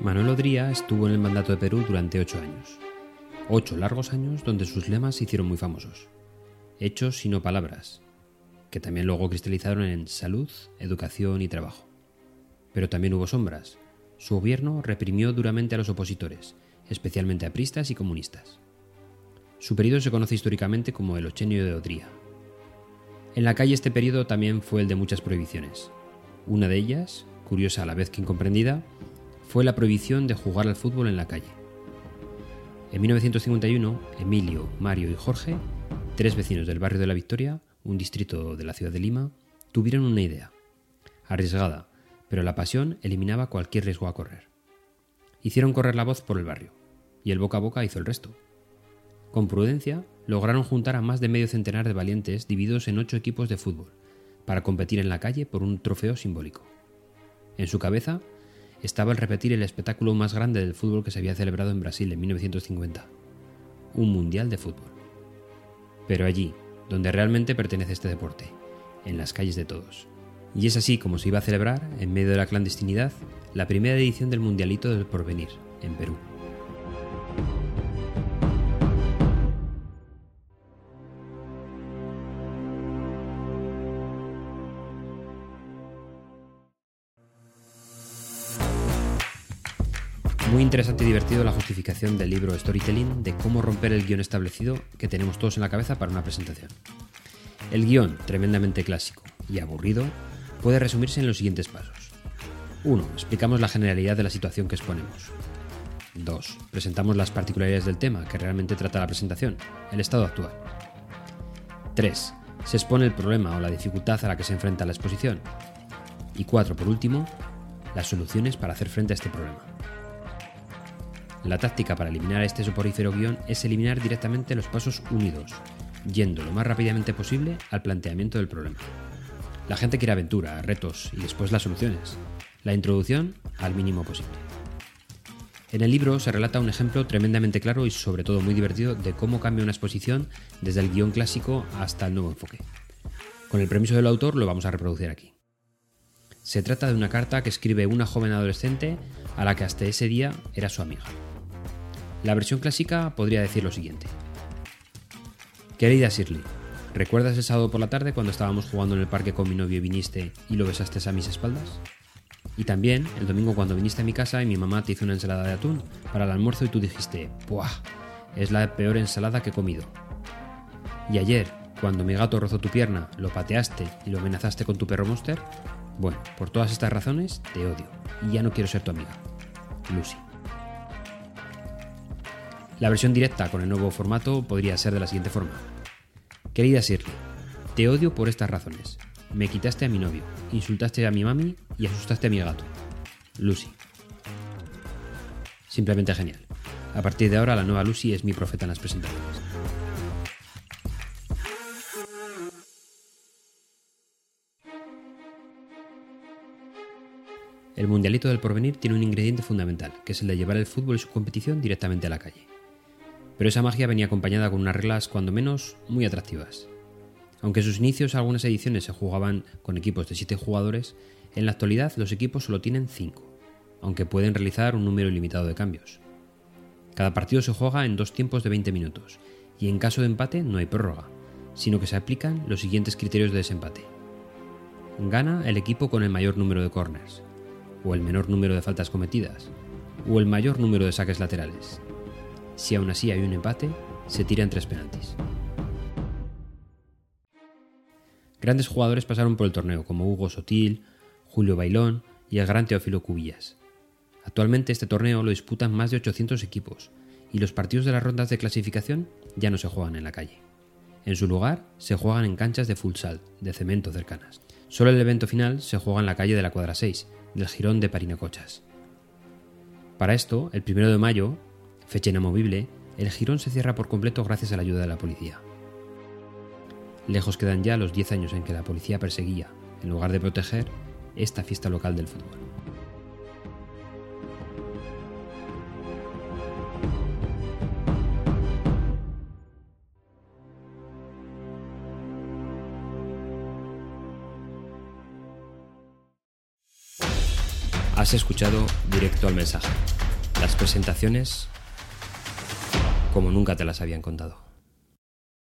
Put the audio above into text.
Manuel Odría estuvo en el mandato de Perú durante ocho años. Ocho largos años donde sus lemas se hicieron muy famosos. Hechos y no palabras, que también luego cristalizaron en salud, educación y trabajo. Pero también hubo sombras. Su gobierno reprimió duramente a los opositores, especialmente a pristas y comunistas. Su periodo se conoce históricamente como el Ochenio de Odría. En la calle este periodo también fue el de muchas prohibiciones. Una de ellas, curiosa a la vez que incomprendida, fue la prohibición de jugar al fútbol en la calle. En 1951, Emilio, Mario y Jorge, tres vecinos del barrio de la Victoria, un distrito de la ciudad de Lima, tuvieron una idea. Arriesgada, pero la pasión eliminaba cualquier riesgo a correr. Hicieron correr la voz por el barrio, y el boca a boca hizo el resto. Con prudencia, lograron juntar a más de medio centenar de valientes divididos en ocho equipos de fútbol, para competir en la calle por un trofeo simbólico. En su cabeza estaba el repetir el espectáculo más grande del fútbol que se había celebrado en Brasil en 1950, un mundial de fútbol. Pero allí, donde realmente pertenece este deporte, en las calles de todos. Y es así como se iba a celebrar, en medio de la clandestinidad, la primera edición del Mundialito del Porvenir, en Perú. Muy interesante y divertido la justificación del libro Storytelling de cómo romper el guion establecido que tenemos todos en la cabeza para una presentación. El guion, tremendamente clásico y aburrido, puede resumirse en los siguientes pasos. 1. Explicamos la generalidad de la situación que exponemos. 2. Presentamos las particularidades del tema que realmente trata la presentación, el estado actual. 3. Se expone el problema o la dificultad a la que se enfrenta la exposición. Y 4. Por último, las soluciones para hacer frente a este problema. La táctica para eliminar este soporífero guion es eliminar directamente los pasos unidos, yendo lo más rápidamente posible al planteamiento del problema. La gente quiere aventura, retos y después las soluciones. La introducción al mínimo posible. En el libro se relata un ejemplo tremendamente claro y sobre todo muy divertido de cómo cambia una exposición desde el guion clásico hasta el nuevo enfoque. Con el permiso del autor lo vamos a reproducir aquí. Se trata de una carta que escribe una joven adolescente a la que hasta ese día era su amiga. La versión clásica podría decir lo siguiente. Querida Shirley, ¿recuerdas el sábado por la tarde cuando estábamos jugando en el parque con mi novio y viniste y lo besaste a mis espaldas? Y también el domingo cuando viniste a mi casa y mi mamá te hizo una ensalada de atún para el almuerzo y tú dijiste, ¡buah! Es la peor ensalada que he comido. Y ayer, cuando mi gato rozó tu pierna, lo pateaste y lo amenazaste con tu perro monster, bueno, por todas estas razones te odio y ya no quiero ser tu amiga. Lucy. La versión directa con el nuevo formato podría ser de la siguiente forma. Querida Shirley, te odio por estas razones. Me quitaste a mi novio, insultaste a mi mami y asustaste a mi gato. Lucy. Simplemente genial. A partir de ahora la nueva Lucy es mi profeta en las presentaciones. El Mundialito del Porvenir tiene un ingrediente fundamental, que es el de llevar el fútbol y su competición directamente a la calle. Pero esa magia venía acompañada con unas reglas, cuando menos, muy atractivas. Aunque en sus inicios algunas ediciones se jugaban con equipos de 7 jugadores, en la actualidad los equipos solo tienen 5, aunque pueden realizar un número ilimitado de cambios. Cada partido se juega en dos tiempos de 20 minutos, y en caso de empate no hay prórroga, sino que se aplican los siguientes criterios de desempate. Gana el equipo con el mayor número de corners, o el menor número de faltas cometidas, o el mayor número de saques laterales. Si aún así hay un empate, se tiran tres penaltis. Grandes jugadores pasaron por el torneo, como Hugo Sotil, Julio Bailón y el gran Teófilo Cubillas. Actualmente este torneo lo disputan más de 800 equipos y los partidos de las rondas de clasificación ya no se juegan en la calle. En su lugar, se juegan en canchas de futsal, de cemento cercanas. Solo el evento final se juega en la calle de la cuadra 6, del Girón de Parinacochas. Para esto, el primero de mayo, fecha inamovible, el Girón se cierra por completo gracias a la ayuda de la policía. Lejos quedan ya los 10 años en que la policía perseguía, en lugar de proteger, esta fiesta local del fútbol. Has escuchado directo al mensaje. Las presentaciones como nunca te las habían contado.